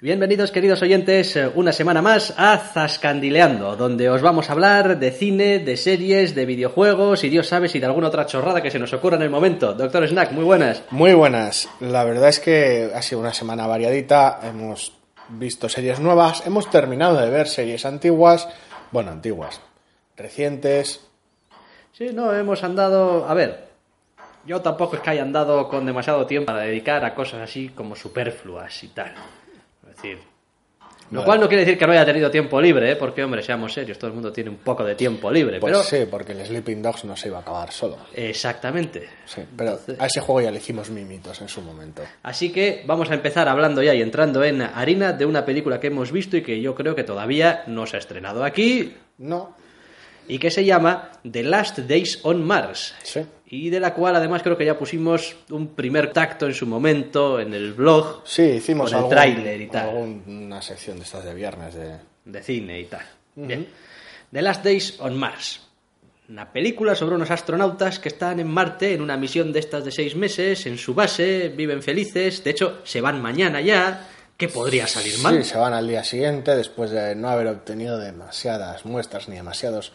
Bienvenidos queridos oyentes eh, una semana más a Zascandileando, donde os vamos a hablar de cine, de series, de videojuegos y Dios sabe si de alguna otra chorrada que se nos ocurra en el momento. Doctor Snack, muy buenas. Muy buenas. La verdad es que ha sido una semana variadita. Hemos visto series nuevas, hemos terminado de ver series antiguas, bueno, antiguas, recientes. Sí, no, hemos andado... A ver, yo tampoco es que haya andado con demasiado tiempo para dedicar a cosas así como superfluas y tal. Decir, lo Vale. cual no quiere decir que no haya tenido tiempo libre, ¿eh? porque, hombre, seamos serios, todo el mundo tiene un poco de tiempo libre, Pues pero... sí, porque el Sleeping Dogs no se iba a acabar solo. Exactamente. Sí, pero a ese juego ya le hicimos mimitos en su momento. Así que vamos a empezar hablando ya y entrando en harina de una película que hemos visto y que yo creo que todavía no se ha estrenado aquí No, y que se llama The Last Days on Mars. sí. Y de la cual además creo que ya pusimos un primer tacto en su momento en el blog Sí, hicimos Con el algún- tráiler y tal. alguna sección de estas de viernes de... de cine y tal. Bien. The Last Days on Mars. Una película sobre unos astronautas que están en Marte en una misión de estas de seis meses, en su base, viven felices, de hecho se van mañana ya. ¿Qué podría salir mal? Sí, se van al día siguiente después de no haber obtenido demasiadas muestras ni demasiados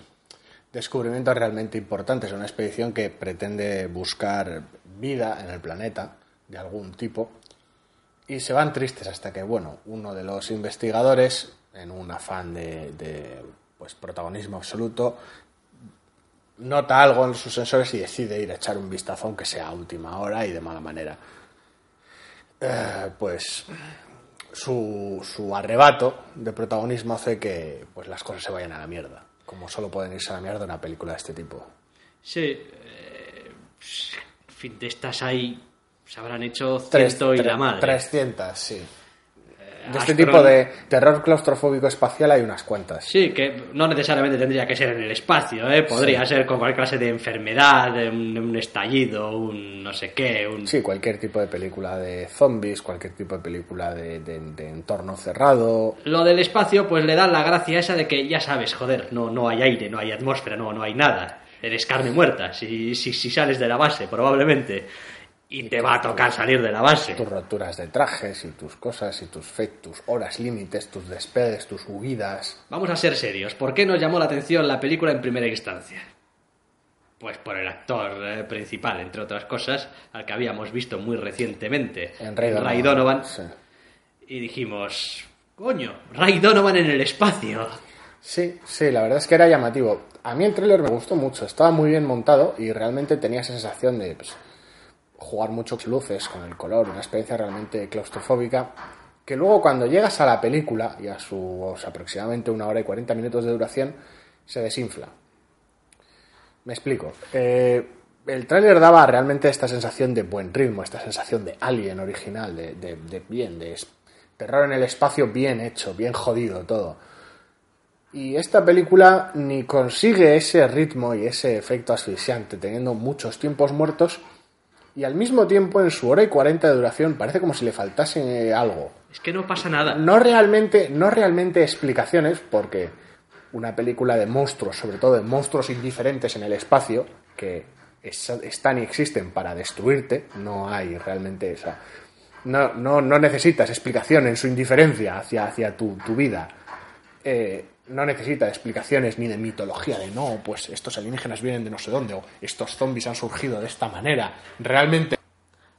descubrimientos realmente importantes. Una expedición que pretende buscar vida en el planeta de algún tipo y se van tristes hasta que, bueno, uno de los investigadores, en un afán de, de, pues, protagonismo absoluto, nota algo en sus sensores y decide ir a echar un vistazo, aunque sea a última hora y de mala manera. Eh, pues su, su arrebato de protagonismo hace que pues, las cosas se vayan a la mierda. Como solo pueden irse a la mierda una película de este tipo. Sí. eh, en fin, de estas hay. Se habrán hecho ciento y la madre. 300, sí. De este tipo de terror claustrofóbico espacial hay unas cuantas. Sí, que no necesariamente tendría que ser en el espacio, ¿eh? Podría ser con cualquier clase de enfermedad, un, un estallido, un no sé qué, un... Sí, cualquier tipo de película de zombies, cualquier tipo de película de, de- de entorno cerrado. Lo del espacio, pues le da la gracia esa de que ya sabes, joder, no, no hay aire, no hay atmósfera, no, no hay nada. Eres carne muerta, si, si, si sales de la base, probablemente. Y te va a tocar salir de la base. Tus roturas de trajes y tus cosas y tus, fe- tus horas límites, tus despegues, tus huidas. Vamos a ser serios. ¿Por qué nos llamó la atención la película en primera instancia? Pues por el actor eh, principal, entre otras cosas, al que habíamos visto muy recientemente, En Ray Donovan. Ray Donovan. Sí. Y dijimos, coño, Ray Donovan en el espacio. Sí, sí, la verdad es que era llamativo. A mí el tráiler me gustó mucho, estaba muy bien montado y realmente tenía esa sensación de pues, jugar muchas luces con el color, una experiencia realmente claustrofóbica, que luego cuando llegas a la película y a sus aproximadamente una hora y 40 minutos de duración, se desinfla. Me explico. Eh, el tráiler daba realmente esta sensación de buen ritmo, esta sensación de alien original, de, de- bien, de terror en el espacio bien hecho, bien jodido todo. Y esta película ni consigue ese ritmo y ese efecto asfixiante, teniendo muchos tiempos muertos, y al mismo tiempo en su hora y 40 de duración parece como si le faltase eh, algo. Es que no pasa nada. No realmente, no realmente explicaciones, porque una película de monstruos, sobre todo de monstruos indiferentes en el espacio, que es- están y existen para destruirte, no hay realmente esa. No, no, no necesitas explicación en su indiferencia hacia, hacia tu, tu vida. Eh, no necesita explicaciones ni de mitología, de no, pues estos alienígenas vienen de no sé dónde, o estos zombies han surgido de esta manera. Realmente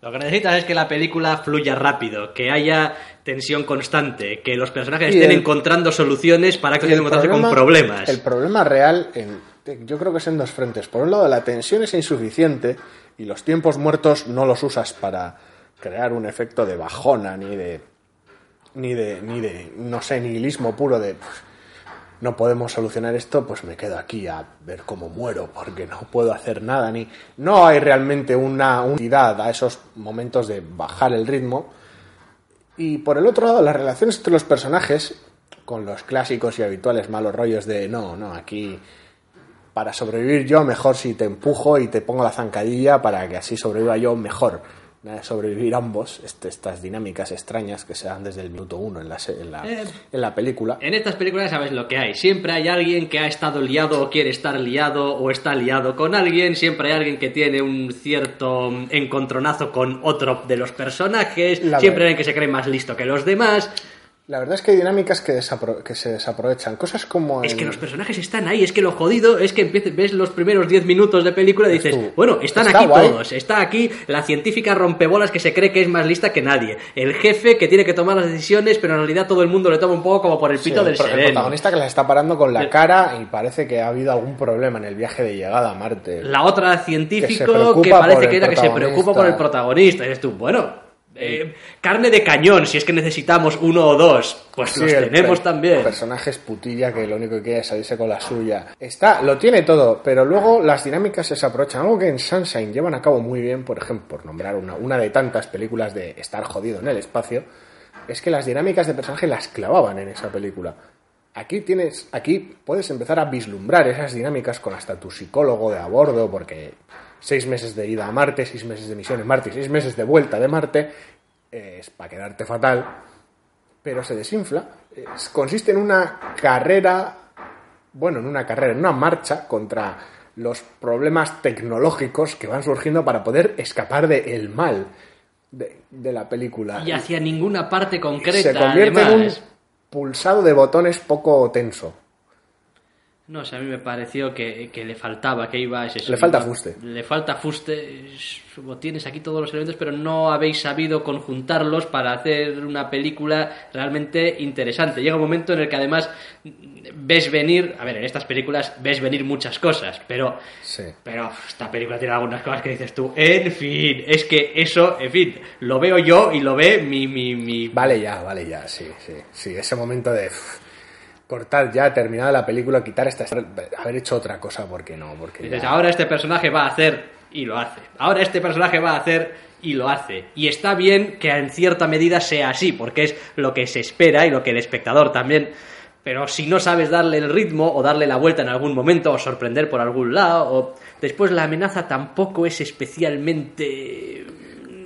Lo que necesitas es que la película fluya rápido, que haya tensión constante, que los personajes Y estén el- encontrando soluciones para que encontrarse con problemas. El problema real, en- yo creo que es en dos frentes. Por un lado, la tensión es insuficiente y los tiempos muertos no los usas para crear un efecto de bajona ni de ni de ni de no sé nihilismo puro de no podemos solucionar esto, pues me quedo aquí a ver cómo muero porque no puedo hacer nada ni no hay realmente una unidad a esos momentos de bajar el ritmo y por el otro lado, las relaciones entre los personajes, con los clásicos y habituales malos rollos de no, no, aquí para sobrevivir yo mejor si te empujo y te pongo la zancadilla para que así sobreviva yo mejor. De sobrevivir ambos, este- estas dinámicas extrañas que se dan desde el minuto uno en la, se- en la, Eh. en la película. En estas películas sabes lo que hay. Siempre hay alguien que ha estado liado o quiere estar liado o está liado con alguien. Siempre hay alguien que tiene un cierto encontronazo con otro de los personajes. La Siempre hay alguien que se cree más listo que los demás. La verdad es que hay dinámicas que, que se desaprovechan. Cosas como. Es que los personajes están ahí, es que lo jodido es que ves los primeros 10 minutos de película y dices, tú, bueno, están está aquí guay. todos, está aquí la científica rompebolas que se cree que es más lista que nadie, el jefe que tiene que tomar las decisiones, pero en realidad todo el mundo le toma un poco como por el Sí, pito el, del pro- el sereno. protagonista que las está parando con la cara y parece que ha habido algún problema en el viaje de llegada a Marte. La otra Que científico que, por parece que era que se preocupa por el protagonista. Y dices tú, bueno, eh, carne de cañón, si es que necesitamos uno o dos, pues Sí, los el- tenemos el también. personaje es putilla que lo único que quiere es salirse con la suya. Está, lo tiene todo, pero luego las dinámicas se aprovechan. Algo que en Sunshine llevan a cabo muy bien, por ejemplo, por nombrar una, una de tantas películas de estar jodido en el espacio, es que las dinámicas de personaje las clavaban en esa película. Aquí tienes, aquí puedes empezar a vislumbrar esas dinámicas con hasta tu psicólogo de a bordo, porque seis meses de ida a Marte, seis meses de misión en Marte y seis meses de vuelta de Marte eh, es para quedarte fatal pero se desinfla. Es- consiste en una carrera, bueno, en una carrera, en una marcha contra los problemas tecnológicos que van surgiendo para poder escapar del mal de, de la película. Y hacia ninguna parte concreta, se convierte en un pulsado de botones poco tenso. No sé, a mí me pareció que, que le faltaba, que iba... Es eso, Le falta fuste. Le falta fuste. Tienes aquí todos los elementos, pero no habéis sabido conjuntarlos para hacer una película realmente interesante. Llega un momento en el que además ves venir... A ver, en estas películas ves venir muchas cosas, pero... Sí. Pero esta película tiene algunas cosas que dices tú, en fin, es que eso, en fin, lo veo yo y lo ve mi... mi, mi... Vale ya, vale ya, sí, sí, sí, ese momento de cortar ya, terminada la película, quitar esta... haber hecho otra cosa, porque no, porque Dices, ya- ahora este personaje va a hacer y lo hace. Ahora este personaje va a hacer y lo hace. Y está bien que en cierta medida sea así, porque es lo que se espera y lo que el espectador también. Pero si no sabes darle el ritmo o darle la vuelta en algún momento o sorprender por algún lado, o después la amenaza tampoco es especialmente...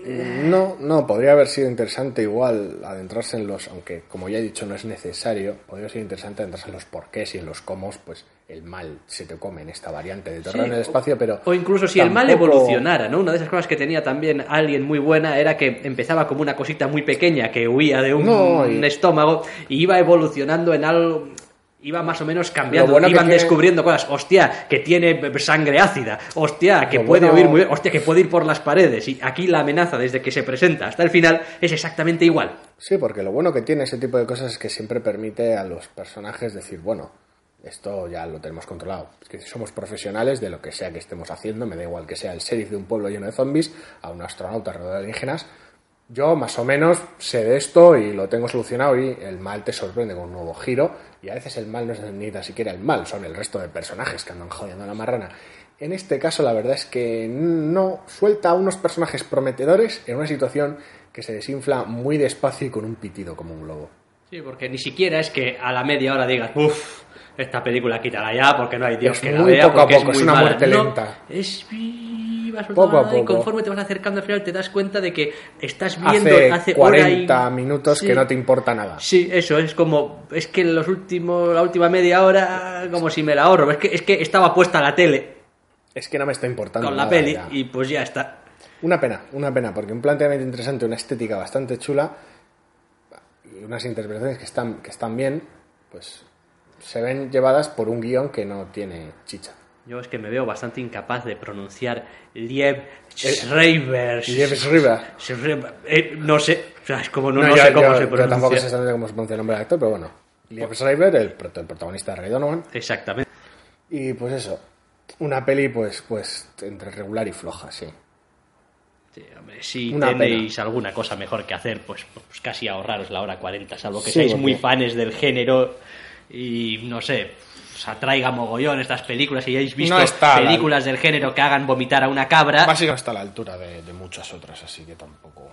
No, no, podría haber sido interesante igual adentrarse en los, aunque como ya he dicho no es necesario, podría ser interesante adentrarse en los porqués y en los cómo, pues el mal se te come en esta variante de terror Sí, en el espacio, pero... O incluso si el mal evolucionara, ¿no? Una de esas cosas que tenía también alguien muy buena era que empezaba como una cosita muy pequeña que huía de un, No, y- un estómago y iba evolucionando en algo. Iba más o menos cambiando, bueno iban tiene- descubriendo cosas. Hostia, que tiene sangre ácida. Hostia, que Lo puede bueno- oír muy bien. Hostia, que puede ir por las paredes. Y aquí la amenaza, desde que se presenta hasta el final, es exactamente igual. Sí, porque lo bueno que tiene ese tipo de cosas es que siempre permite a los personajes decir, bueno, esto ya lo tenemos controlado. Es que somos profesionales de lo que sea que estemos haciendo, me da igual que sea el sheriff de un pueblo lleno de zombies, a un astronauta rodeado de alienígenas. Yo más o menos sé de esto y lo tengo solucionado y el mal te sorprende con un nuevo giro y a veces el mal no es ni tan siquiera el mal, son el resto de personajes que andan jodiendo a la marrana. En este caso la verdad es que no suelta a unos personajes prometedores en una situación que se desinfla muy despacio y con un pitido como un globo. Sí, porque ni siquiera es que a la media hora digas, uff, esta película quítala ya porque no hay Dios Es que la vea. poco a poco, es muy una mala". muerte No, lenta. es y Poco a y poco. conforme te vas acercando al final te das cuenta de que estás viendo Hace, hace, hora 40 y- minutos Sí. que no te importa nada. Sí, eso es como es que los últimos la última media hora como si me la ahorro, es que es que estaba puesta la tele Es que no me está importando con la nada peli ya. y pues ya está. Una pena, una pena, porque un planteamiento interesante, una estética bastante chula y unas interpretaciones que están, que están bien, pues se ven llevadas por un guion que no tiene chicha. Yo es que me veo bastante incapaz de pronunciar Liev Schreiber. Liev Schreiber. Eh, no sé, o sea, es como no, No, no yo- sé cómo yo- se yo pronuncia. tampoco sé exactamente cómo se pronuncia el nombre del actor, pero bueno. Liev Schreiber, el, prot- el protagonista de Ray Donovan. Exactamente. Y pues eso, una peli pues, pues entre regular y floja, sí. Sí, hombre, si Una tenéis alguna cosa mejor que hacer, pues, pues casi ahorraros la hora 40, salvo que Sí, seáis porque- muy fans del género y no sé, os atraiga mogollón estas películas y hayáis visto No películas del género que hagan vomitar a una cabra. Básicamente está a la altura de, de muchas otras, así que tampoco...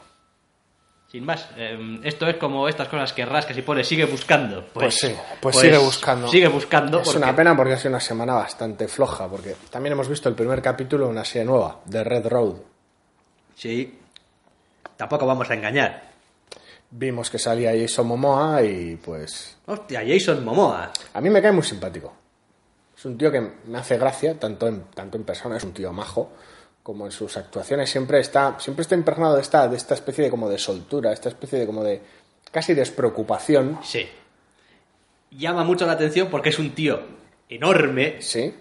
Sin más, eh, esto es como estas cosas que rascas y pones sigue buscando. Pues, sí, pues, sigue buscando. Sigue buscando. Es porque- una pena porque ha sido una semana bastante floja, porque también hemos visto el primer capítulo de una serie nueva, de Red Road. Sí. Tampoco vamos a engañar. Vimos que salía Jason Momoa y pues Hostia, Jason Momoa. a mí me cae muy simpático. Es un tío que me hace gracia, tanto en, tanto en persona, es un tío majo, como en sus actuaciones. Siempre está, siempre está impregnado de esta, de esta especie de como de soltura, esta especie de como de casi despreocupación. Sí. Llama mucho la atención porque es un tío enorme. Sí.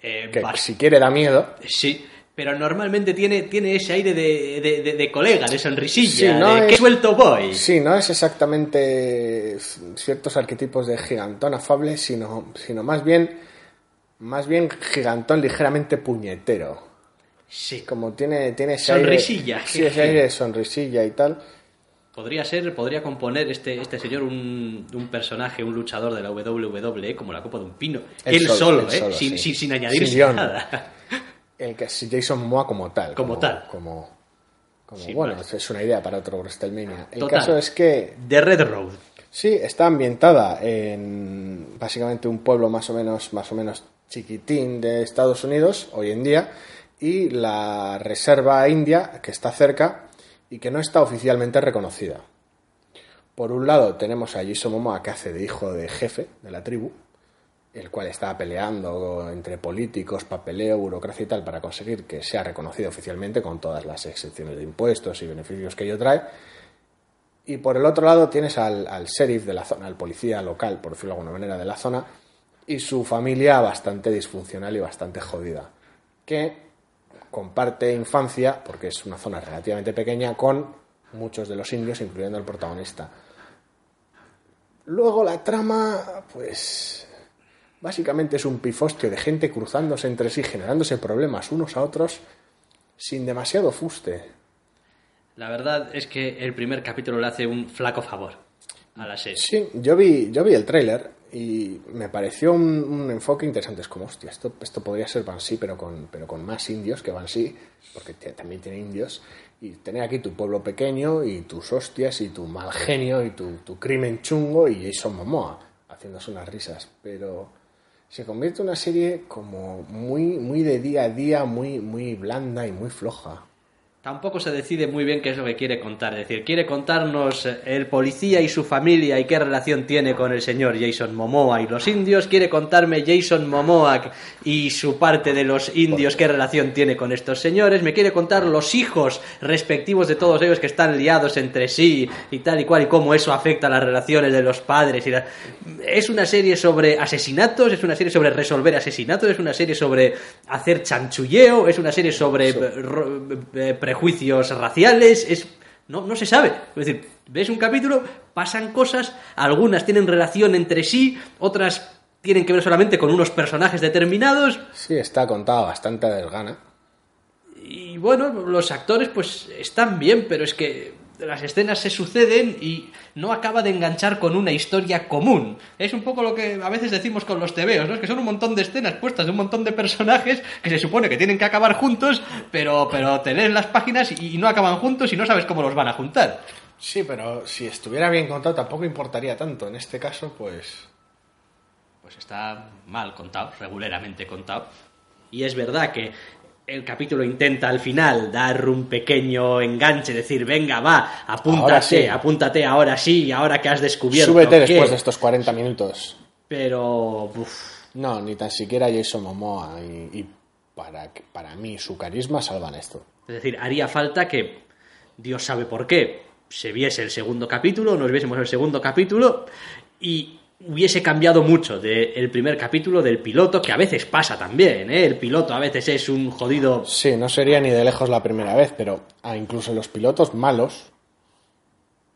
eh, Que si quiere da miedo. Sí, pero normalmente tiene, tiene ese aire de, de- de- de colega, de sonrisilla, Sí, no de es- qué suelto voy. Sí, no es exactamente ciertos arquetipos de gigantón afable, sino, sino más bien más bien gigantón ligeramente puñetero. Sí. Como tiene, tiene ese Sonrisilla, aire, sí, ese aire de sonrisilla y tal. Podría ser, podría componer este, este señor un, un personaje, un luchador de la WWE como la copa de un pino. Él Él, solo, ¿eh? solo, sin, sí. sin, sin añadirse Sin nada. El que es Jason Moa como tal. Como tal. Como, bueno, más. es una idea para otro WrestleMania. El Total. caso es que The Red Road. Sí, está ambientada en básicamente un pueblo más o menos, más o menos chiquitín de Estados Unidos hoy en día y la reserva india que está cerca y que no está oficialmente reconocida. Por un lado tenemos a Jason Momoa que hace de hijo de jefe de la tribu, el cual está peleando entre políticos, papeleo, burocracia y tal para conseguir que sea reconocido oficialmente con todas las excepciones de impuestos y beneficios que ello trae. Y por el otro lado tienes al, al sheriff de la zona, al policía local, por decirlo de alguna manera, de la zona, y su familia bastante disfuncional y bastante jodida, que comparte infancia, porque es una zona relativamente pequeña, con muchos de los indios, incluyendo el protagonista. Luego la trama, pues básicamente es un pifostio de gente cruzándose entre sí, generándose problemas unos a otros, sin demasiado fuste. La verdad es que el primer capítulo le hace un flaco favor a la serie. Sí, yo vi, yo vi el tráiler y me pareció un, un enfoque interesante. Es como, hostia, esto, esto podría ser Banshee, pero con, pero con más indios que Banshee, porque también tiene indios. Y tener aquí tu pueblo pequeño y tus hostias y tu mal genio y tu, tu crimen chungo y Jason Momoa haciéndose unas risas. Pero se convierte en una serie como muy, muy de día a día, muy, muy blanda y muy floja. Tampoco se decide muy bien qué es lo que quiere contar. Es decir, quiere contarnos eh, el policía y su familia y qué relación tiene con el señor Jason Momoa y los indios. Quiere contarme Jason Momoa y su parte de los indios, qué relación tiene con estos señores. Me quiere contar los hijos respectivos de todos ellos que están liados entre sí y tal y cual y cómo eso afecta a las relaciones de los padres. Y la- Es una serie sobre asesinatos, es una serie sobre resolver asesinatos, es una serie sobre hacer chanchulleo, es una serie sobre eh, prejuicios raciales, es no, no se sabe. Es decir, ves un capítulo, pasan cosas, algunas tienen relación entre sí, otras tienen que ver solamente con unos personajes determinados, Sí, está contada bastante a desgana. y bueno, los actores pues están bien, pero es que las escenas se suceden y no acaba de enganchar con una historia común. Es un poco lo que a veces decimos con los tebeos, ¿no? Es que son un montón de escenas puestas de un montón de personajes que se supone que tienen que acabar juntos, pero, pero te lees las páginas y no acaban juntos y no sabes cómo los van a juntar. Sí, pero si estuviera bien contado tampoco importaría tanto. En este caso, pues... Pues está mal contado, regularmente contado. Y es verdad que el capítulo intenta al final dar un pequeño enganche, decir, venga, va, apúntate, Ahora sí. apúntate ahora sí, ahora que has descubierto. Súbete después de estos 40 minutos. Pero, uf, No, ni tan siquiera Jason Momoa. Y, y para, para mí su carisma salvan esto. es decir, haría falta que, Dios sabe por qué, se viese el segundo capítulo, nos viésemos el segundo capítulo y hubiese cambiado mucho del primer capítulo del piloto, que a veces pasa también, ¿eh? El piloto a veces es un jodido Sí, no sería ni de lejos la primera vez, pero ah, incluso los pilotos malos,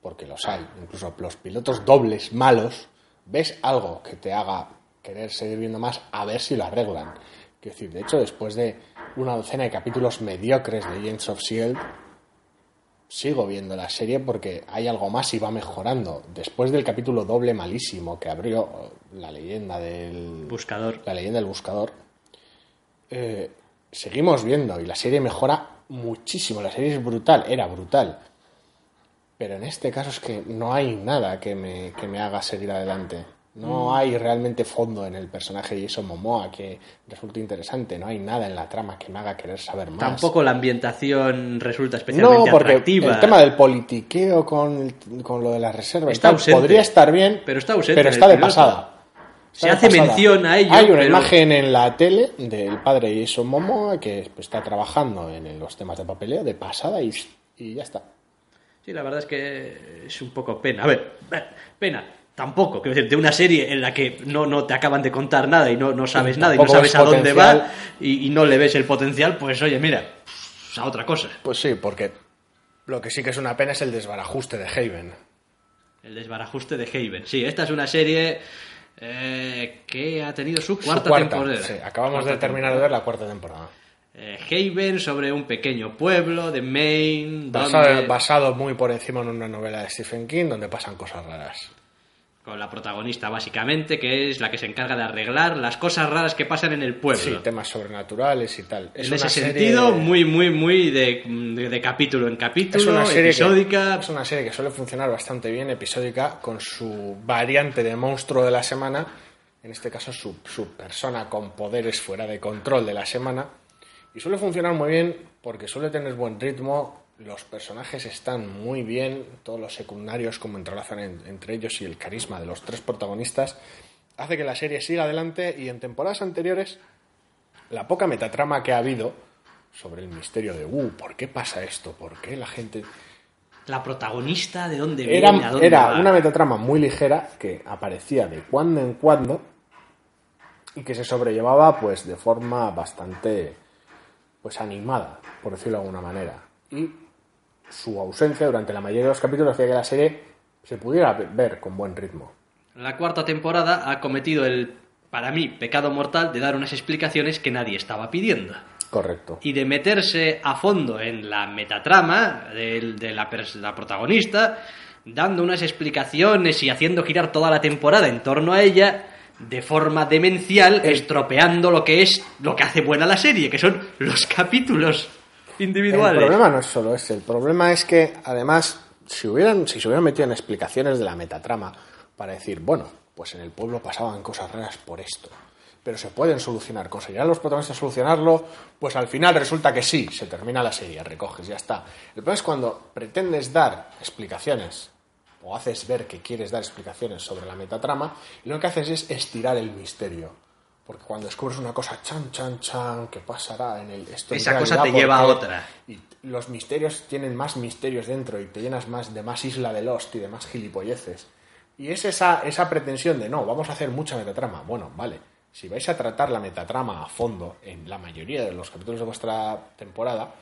porque los hay, incluso los pilotos dobles malos, ves algo que te haga querer seguir viendo más a ver si lo arreglan. Quiero decir, de hecho, después de una docena de capítulos mediocres de Agents of S.H.I.E.L.D., sigo viendo la serie porque hay algo más y va mejorando. Después del capítulo doble malísimo que abrió la leyenda del buscador. la leyenda del buscador, eh, seguimos viendo y la serie mejora muchísimo. La serie es brutal, era brutal. Pero en este caso es que no hay nada que me, que me haga seguir adelante. No hay realmente fondo en el personaje de Jason Momoa que resulte interesante. No hay nada en la trama que me haga querer saber más. Tampoco la ambientación resulta especialmente No, porque atractiva. el tema del politiqueo con, con lo de la reserva y Está tal ausente. podría estar bien, Pero está ausente pero está de piloto. pasada. Se de hace mención a ello, Hay una pero- imagen en la tele del padre de Jason Momoa que pues, está trabajando en los temas de papeleo de pasada y, y ya está. Sí, la verdad es que es un poco pena. A ver, pena. Tampoco, quiero decir, de una serie en la que no, no te acaban de contar nada y no, no sabes nada y no sabes a dónde potencial. va y, y no le ves el potencial, pues oye, mira, a otra cosa. Pues sí, porque lo que sí que es una pena es el desbarajuste de Haven. El desbarajuste de Haven. Sí, esta es una serie eh, que ha tenido su Su cuarta, temporada. Sí, acabamos Cuarta de terminar de ver la cuarta temporada. Eh, Haven sobre un pequeño pueblo de Maine, Basado, donde, basado muy por encima en una novela de Stephen King donde pasan cosas raras. Con la protagonista básicamente, que es la que se encarga de arreglar las cosas raras que pasan en el pueblo. Sí, temas sobrenaturales y tal. Es en ese serie- sentido, muy, muy, muy de, de- de capítulo en capítulo, es una serie episódica. Que, es una serie que suele funcionar bastante bien, episódica, con su variante de monstruo de la semana, en este caso su, su persona con poderes fuera de control de la semana, y suele funcionar muy bien porque suele tener buen ritmo, los personajes están muy bien, todos los secundarios como entrelazan en- entre ellos y el carisma de los tres protagonistas, hace que la serie siga adelante y en temporadas anteriores la poca metatrama que ha habido sobre el misterio de, uh, ¿por qué pasa esto? ¿Por qué la gente La protagonista, ¿de dónde viene? era, ¿A dónde era va? una metatrama muy ligera que aparecía de cuando en cuando y que se sobrellevaba pues de forma bastante pues animada, por decirlo de alguna manera. Y su ausencia durante la mayoría de los capítulos hacía que la serie se pudiera ve- ver con buen ritmo. La cuarta temporada ha cometido el, para mí, pecado mortal de dar unas explicaciones que nadie estaba pidiendo. Correcto. y de meterse a fondo en la metatrama de, la, la protagonista, dando unas explicaciones y haciendo girar toda la temporada en torno a ella de forma demencial, estropeando lo que es lo que hace buena la serie, que son los capítulos El problema no es solo ese, el problema es que además si hubieran si se hubieran metido en explicaciones de la metatrama para decir, bueno, pues en el pueblo pasaban cosas raras por esto, pero se pueden solucionar, conseguirán los protagonistas solucionarlo, pues al final resulta que sí, se termina la serie, recoges, ya está. El problema es cuando pretendes dar explicaciones o haces ver que quieres dar explicaciones sobre la metatrama y lo que haces es estirar el misterio. Porque cuando descubres una cosa, chan, chan, chan, ¿qué pasará en el esto Esa cosa te lleva a otra. Y los misterios tienen más misterios dentro y te llenas más de más isla de Lost y de más gilipolleces. Y es esa, esa pretensión de no, vamos a hacer mucha metatrama. Bueno, vale, si vais a tratar la metatrama a fondo en la mayoría de los capítulos de vuestra temporada,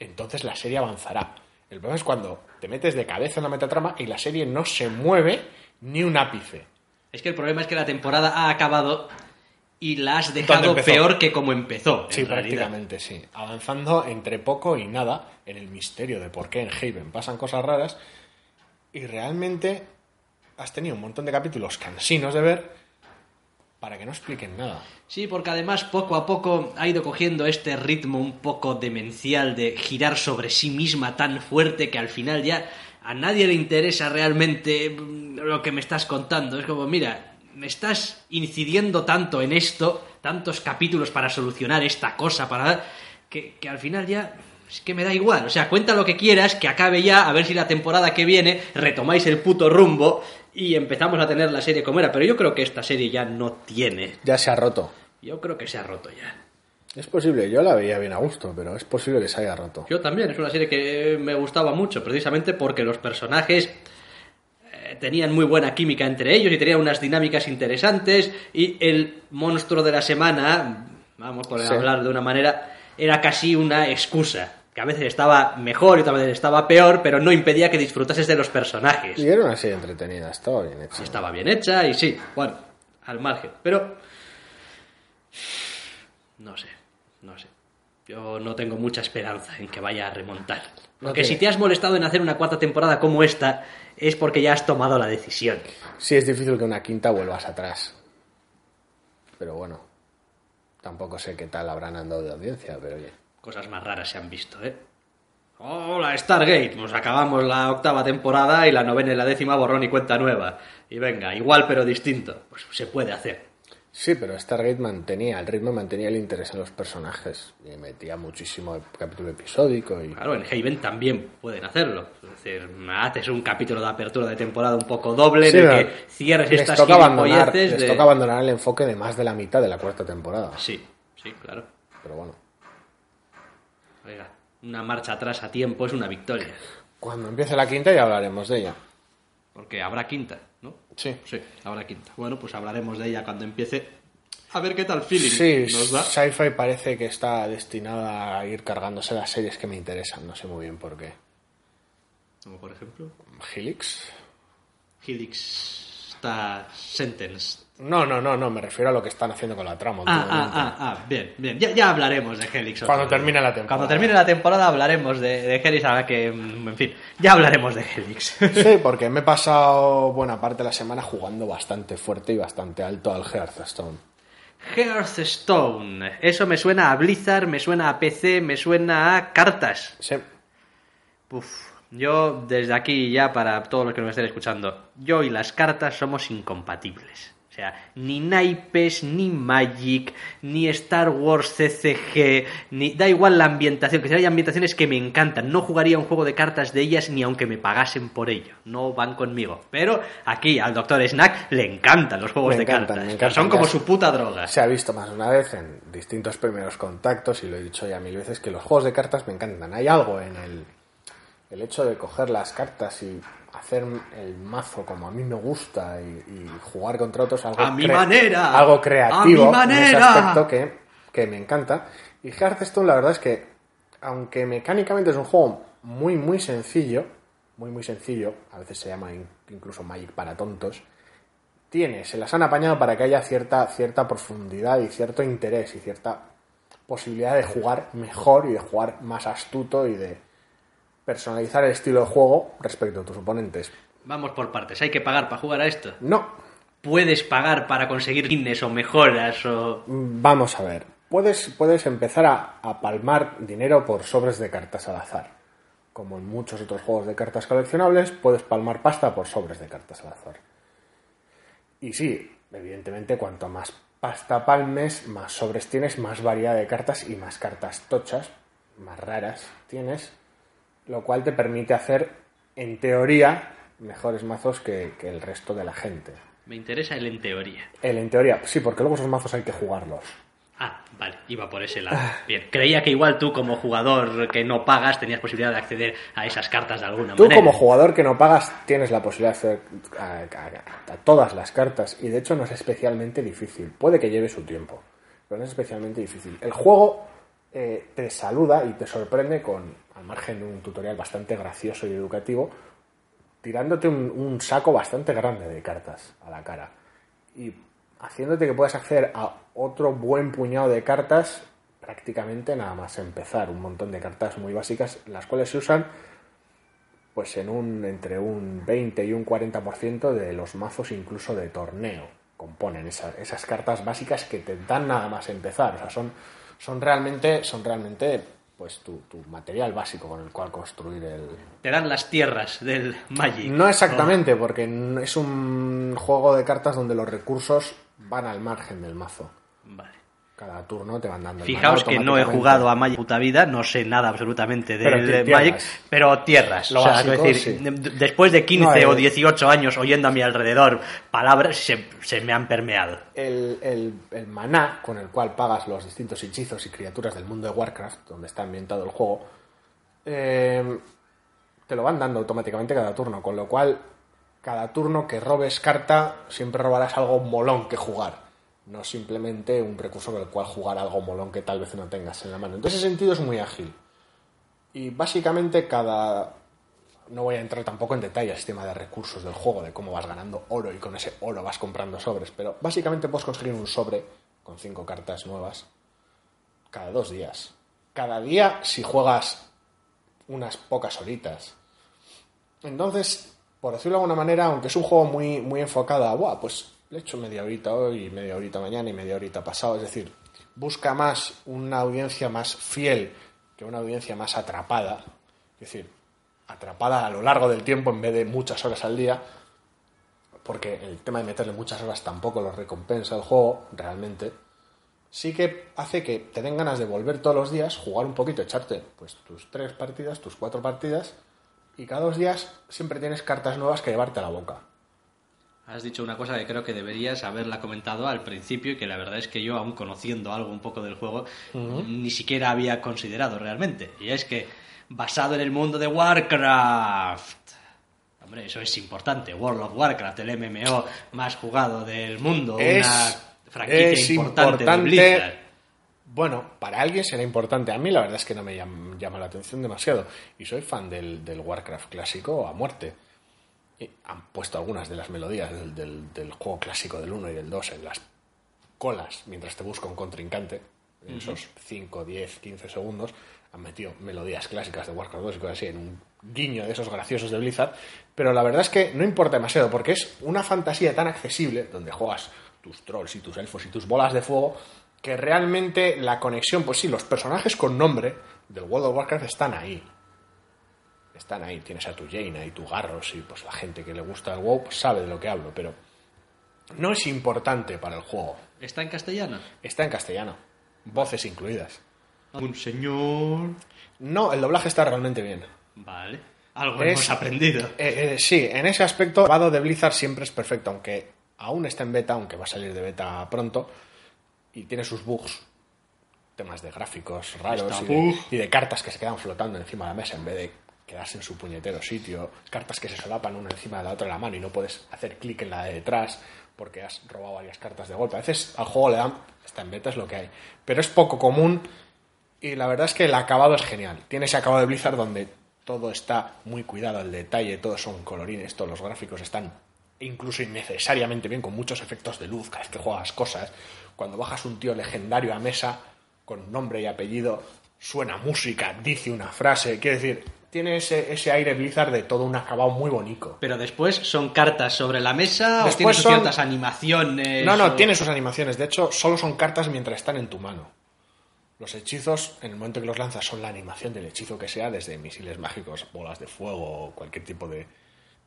entonces la serie avanzará. El problema es cuando te metes de cabeza en la metatrama y la serie no se mueve ni un ápice. Es que el problema es que la temporada ha acabado y la has ¿Dónde dejado peor que como empezó. Sí, prácticamente sí. Avanzando entre poco y nada en el misterio de por qué en Haven pasan cosas raras y realmente has tenido un montón de capítulos cansinos de ver para que no expliquen nada. Sí, porque además poco a poco ha ido cogiendo este ritmo un poco demencial de girar sobre sí misma tan fuerte que al final ya a nadie le interesa realmente mm, lo que me estás contando. Es como, mira, me estás incidiendo tanto en esto, tantos capítulos para solucionar esta cosa, para que, que al final ya es que me da igual. O sea, cuenta lo que quieras, que acabe ya, a ver si la temporada que viene retomáis el puto rumbo y empezamos a tener la serie como era. Pero yo creo que esta serie ya no tiene. Ya se ha roto. Yo creo que se ha roto ya. Es posible, yo la veía bien a gusto, pero es posible que se haya roto. Yo también, es una serie que me gustaba mucho, precisamente porque los personajes tenían muy buena química entre ellos y tenían unas dinámicas interesantes y el monstruo de la semana, vamos por Sí. hablar de una manera, era casi una excusa, que a veces estaba mejor y otras veces estaba peor, pero no impedía que disfrutases de los personajes. Y era una serie entretenida, estaba bien hecha. Estaba bien hecha y sí, bueno, al margen. Pero... No sé, no sé. Yo no tengo mucha esperanza en que vaya a remontar. Porque si tiene. te has molestado en hacer una cuarta temporada como esta, es porque ya has tomado la decisión. Sí, es difícil que una quinta vuelvas atrás. Pero bueno, tampoco sé qué tal habrán andado de audiencia, pero oye. Cosas más raras se han visto, ¿eh? Hola, Stargate. Pues acabamos la octava temporada y la novena y la décima borrón y cuenta nueva. Y venga, igual pero distinto. Pues se puede hacer. Sí, pero Stargate mantenía el ritmo, mantenía el interés en los personajes. Y metía muchísimo capítulo episódico y... Claro, en Haven también pueden hacerlo. Es decir, haces un capítulo de apertura de temporada un poco doble Sí, en el que cierres les estas toca, abandonar, gilipolleces les de- toca abandonar el enfoque de más de la mitad de la cuarta temporada. Sí, sí, claro. Pero bueno. Oiga, una marcha atrás a tiempo es una victoria. Cuando empiece la quinta ya hablaremos de ella. Porque habrá quinta, ¿no? Sí. Sí, habrá quinta. Bueno, pues hablaremos de ella cuando empiece. A ver qué tal feeling Sí, nos da. Sci-Fi parece que está destinada a ir cargándose las series que me interesan, no sé muy bien por qué. Como por ejemplo, ¿Helix? Helix está sentenced. No, no, no, no, me refiero a lo que están haciendo con la trama. Ah, ah, ah, ah, bien, bien. Ya, ya hablaremos de Helix. Cuando termine la temporada. Cuando termine la temporada hablaremos de, de Helix, ahora que, mm, en fin, ya hablaremos de Helix. Sí, porque me he pasado buena parte de la semana jugando bastante fuerte y bastante alto al Hearthstone. Hearthstone. Eso me suena a Blizzard, me suena a PC, me suena a cartas. Sí. Uf, yo desde aquí ya para todos los que nos estén escuchando, yo y las cartas somos incompatibles. O sea, ni naipes, ni Magic, ni Star Wars CCG, ni da igual la ambientación, que si hay ambientaciones que me encantan. No jugaría un juego de cartas de ellas ni aunque me pagasen por ello. No van conmigo. Pero aquí al Dr. Snack le encantan los juegos Me de encantan, cartas. me encantan. Son como su puta droga. Se ha visto más de una vez en distintos primeros contactos y lo he dicho ya mil veces que los juegos de cartas me encantan. Hay algo en el, el hecho de coger las cartas y hacer el mazo como a mí me gusta y, y jugar contra otros algo A mi manera. algo A creativo mi en ese manera. aspecto que, que me encanta y Hearthstone la verdad es que aunque mecánicamente es un juego muy muy sencillo muy muy sencillo a veces se llama in- incluso Magic para tontos tiene, se las han apañado para que haya cierta, cierta profundidad y cierto interés y cierta posibilidad de jugar mejor y de jugar más astuto y de personalizar el estilo de juego respecto a tus oponentes. Vamos por partes. ¿Hay que pagar para jugar a esto? No, ¿Puedes pagar para conseguir guines o mejoras o...? vamos a ver. Puedes, puedes empezar a, a palmar dinero por sobres de cartas al azar. Como en muchos otros juegos de cartas coleccionables, puedes palmar pasta por sobres de cartas al azar. Y sí, evidentemente, cuanto más pasta palmes, más sobres tienes, más variedad de cartas y más cartas tochas, más raras tienes, lo cual te permite hacer, en teoría, mejores mazos que, que el resto de la gente. Me interesa el en teoría. El en teoría, sí, porque luego esos mazos hay que jugarlos. Ah, vale, iba por ese lado. Bien, creía que igual tú como jugador que no pagas tenías posibilidad de acceder a esas cartas de alguna Tú manera. como jugador que no pagas tienes la posibilidad de hacer a, a- a todas las cartas y de hecho no es especialmente difícil. Puede que lleve su tiempo, pero no es especialmente difícil. El juego eh, te saluda y te sorprende con, margen de un tutorial bastante gracioso y educativo, tirándote un, saco bastante grande de cartas a la cara y haciéndote que puedas acceder a otro buen puñado de cartas prácticamente nada más empezar. Un montón de cartas muy básicas, las cuales se usan pues en un entre un 20 y un 40% de los mazos incluso de torneo componen esa- esas cartas básicas que te dan nada más empezar o sea son son realmente son realmente pues tu, tu material básico con el cual construir el Te dan las tierras del Magic. no exactamente porque es un juego de cartas donde los recursos van al margen del mazo Vale. Cada turno te van dando Fijaos que no he jugado a Magic puta vida, no sé nada absolutamente Pero de. Magic, pero tierras. Lo o sea, básico, quiero decir, sí. después de 15 No, eh, o 18 años oyendo a mi alrededor palabras, se, se me han permeado. el, el- el maná con el cual pagas los distintos hechizos y criaturas del mundo de Warcraft, donde está ambientado el juego, eh, te lo van dando automáticamente cada turno, con lo cual cada turno que robes carta siempre robarás algo molón que jugar, no simplemente un recurso con el cual jugar algo molón que tal vez no tengas en la mano. Entonces, ese sentido es muy ágil. Y básicamente cada... No voy a entrar tampoco en detalle al sistema de recursos del juego, de cómo vas ganando oro y con ese oro vas comprando sobres, pero básicamente puedes conseguir un sobre con cinco cartas nuevas cada dos días. Cada día si juegas unas pocas horitas. Entonces, por decirlo de alguna manera, aunque es un juego muy, muy enfocado a, Buah, pues le echo media horita hoy, media horita mañana y media horita pasado, es decir, busca más una audiencia más fiel que una audiencia más atrapada, es decir, atrapada a lo largo del tiempo en vez de muchas horas al día, porque el tema de meterle muchas horas tampoco lo recompensa el juego, realmente. Sí que hace que te den ganas de volver todos los días, jugar un poquito, echarte pues tus tres partidas, tus cuatro partidas, y cada dos días siempre tienes cartas nuevas que llevarte a la boca. Has dicho una cosa que creo que deberías haberla comentado al principio y que la verdad es que yo, aún conociendo algo un poco del juego, ni siquiera había considerado realmente. Y es que, basado en el mundo de Warcraft. Hombre, eso es importante. World of Warcraft, el MMO más jugado del mundo. Es- una franquicia es importante, de importante. Blizzard. Bueno, para alguien será importante. A mí la verdad es que no me llam- llama, la atención demasiado. Y soy fan del, del Warcraft clásico a muerte. Han puesto algunas de las melodías del, del- del juego clásico del 1 y del 2 en las colas mientras te busca un contrincante. En esos 5, 10, 15 segundos han metido melodías clásicas de Warcraft 2 y cosas así en un guiño de esos graciosos de Blizzard. Pero la verdad es que no importa demasiado porque es una fantasía tan accesible donde juegas tus trolls y tus elfos y tus bolas de fuego que realmente la conexión, pues sí, los personajes con nombre del World of Warcraft están ahí. Están ahí, tienes a tu Jaina y tu Garros y pues la gente que le gusta el WoW pues, sabe de lo que hablo, pero no es importante para el juego. ¿Está en castellano? Está en castellano, voces incluidas. Un señor. No, el doblaje está realmente bien. Vale. Algo Es- hemos aprendido. Eh, eh, sí, en ese aspecto, el grabado de Blizzard siempre es perfecto, aunque aún está en beta, aunque va a salir de beta pronto, y tiene sus bugs, temas de gráficos raros y de, y de cartas que se quedan flotando encima de la mesa en vez de quedarse en su puñetero sitio, cartas que se solapan una encima de la otra en la mano y no puedes hacer clic en la de detrás porque has robado varias cartas de golpe. A veces al juego le dan, está en beta, es lo que hay, pero es poco común y la verdad es que el acabado es genial. Tiene ese acabado de Blizzard donde todo está muy cuidado al detalle, todos son colorines, todos los gráficos están incluso innecesariamente bien, con muchos efectos de luz cada vez que juegas cosas. Cuando bajas un tío legendario a mesa con nombre y apellido, suena música, dice una frase, quiere decir, tiene ese, ese aire Blizzard de todo un acabado muy bonito. Pero después son cartas sobre la mesa o Después tiene sus son- ciertas animaciones. No, no, o- tiene sus animaciones. De hecho, solo son cartas mientras están en tu mano. Los hechizos, en el momento que los lanzas, son la animación del hechizo que sea, desde misiles mágicos, bolas de fuego o cualquier tipo de,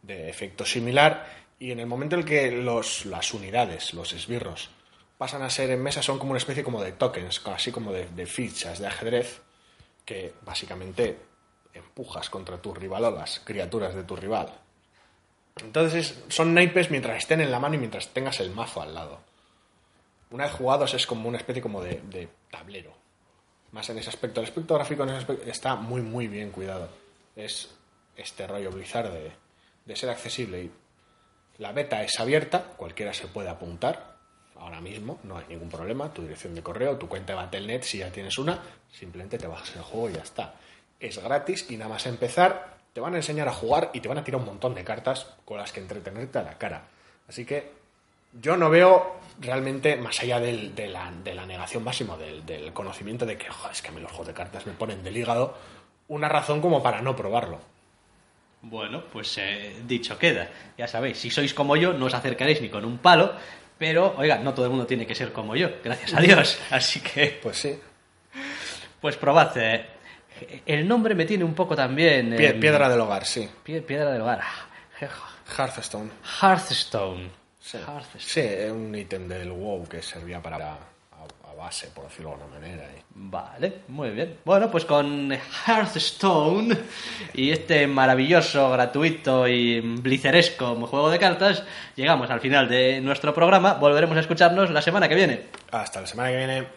de efecto similar. Y en el momento en el que los, las unidades, los esbirros, pasan a ser en mesa, son como una especie como de tokens, así como de, de fichas de ajedrez, que básicamente empujas contra tu rival o las criaturas de tu rival. Entonces son naipes mientras estén en la mano y mientras tengas el mazo al lado. Una vez jugados es como una especie como de, tablero. Más en ese aspecto. El aspecto gráfico en ese aspecto está muy muy bien cuidado. Es este rollo Blizzard de, de ser accesible. Y la beta es abierta, cualquiera se puede apuntar. Ahora mismo, no hay ningún problema. Tu dirección de correo, tu cuenta de Battle.net, si ya tienes una, simplemente te bajas el juego y ya está. Es gratis y nada más empezar, te van a enseñar a jugar y te van a tirar un montón de cartas con las que entretenerte a la cara. Así que yo no veo realmente, más allá del- de, la, de la negación máxima del, del conocimiento de que, "Jo, es que a mí los juegos de cartas me ponen del hígado, una razón como para no probarlo. Bueno, pues eh, dicho queda. Ya sabéis, si sois como yo, no os acercaréis ni con un palo. Pero, oiga, no todo el mundo tiene que ser como yo, gracias a Dios. Así que, Pues sí. pues probad. eh. El nombre me tiene un poco también. Pie- em, piedra del hogar, sí. pie- piedra del hogar. Hearthstone. Hearthstone. Sí, Hearthstone. Sí, es un ítem del WoW que servía para base, por decirlo de alguna manera. Vale, muy bien. Bueno, pues con Hearthstone y este maravilloso, gratuito y blizzeresco juego de cartas, llegamos al final de nuestro programa. Volveremos a escucharnos la semana que viene. Hasta la semana que viene.